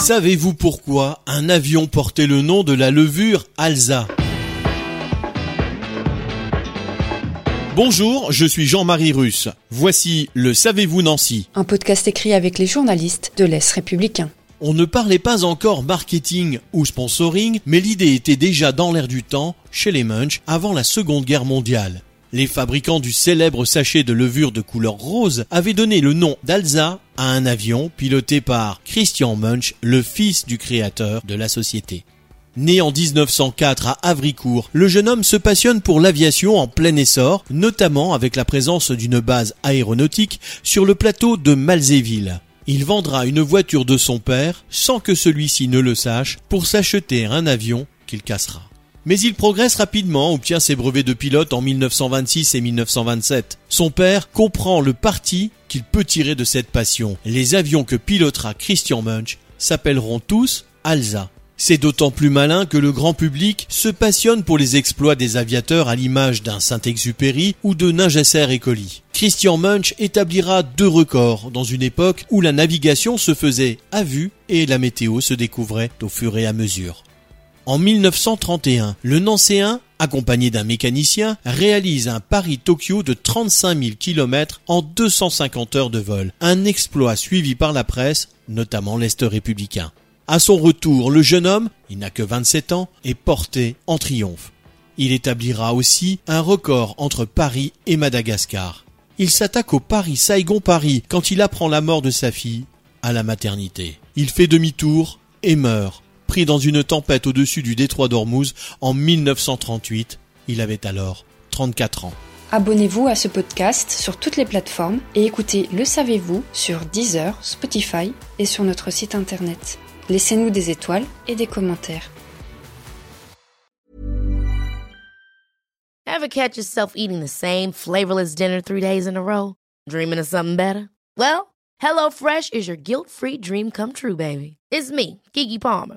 Savez-vous pourquoi un avion portait le nom de la levure Alza Bonjour, je suis Jean-Marie Russe. Voici le Savez-vous Nancy Un podcast écrit avec les journalistes de l'Est républicain. On ne parlait pas encore marketing ou sponsoring, mais l'idée était déjà dans l'air du temps chez les Munch avant la Seconde Guerre mondiale. Les fabricants du célèbre sachet de levure de couleur rose avaient donné le nom d'Alza à un avion piloté par Christian Munch, le fils du créateur de la société. Né en 1904 à Havricourt, le jeune homme se passionne pour l'aviation en plein essor, notamment avec la présence d'une base aéronautique sur le plateau de Malzéville. Il vendra une voiture de son père, sans que celui-ci ne le sache, pour s'acheter un avion qu'il cassera. Mais il progresse rapidement, obtient ses brevets de pilote en 1926 et 1927. Son père comprend le parti qu'il peut tirer de cette passion. Les avions que pilotera Christian Munch s'appelleront tous Alza. C'est d'autant plus malin que le grand public se passionne pour les exploits des aviateurs à l'image d'un Saint-Exupéry ou de Ningesser et Colli. Christian Munch établira deux records dans une époque où la navigation se faisait à vue et la météo se découvrait au fur et à mesure. En 1931, le Nancéen, accompagné d'un mécanicien, réalise un Paris-Tokyo de 35 000 km en 250 heures de vol. Un exploit suivi par la presse, notamment l'Est républicain. À son retour, le jeune homme, il n'a que 27 ans, est porté en triomphe. Il établira aussi un record entre Paris et Madagascar. Il s'attaque au Paris-Saigon-Paris quand il apprend la mort de sa fille à la maternité. Il fait demi-tour et meurt pris dans une tempête au-dessus du détroit d'Ormuz en 1938. Il avait alors 34 ans. Abonnez-vous à ce podcast sur toutes les plateformes et écoutez Le Savez-vous sur Deezer, Spotify et sur notre site internet. Laissez-nous des étoiles et des commentaires. Ever catch yourself eating the same flavorless dinner three days in a row? Dreaming of something better? Well, HelloFresh is your guilt-free dream come true, baby. It's me, Kiki Palmer.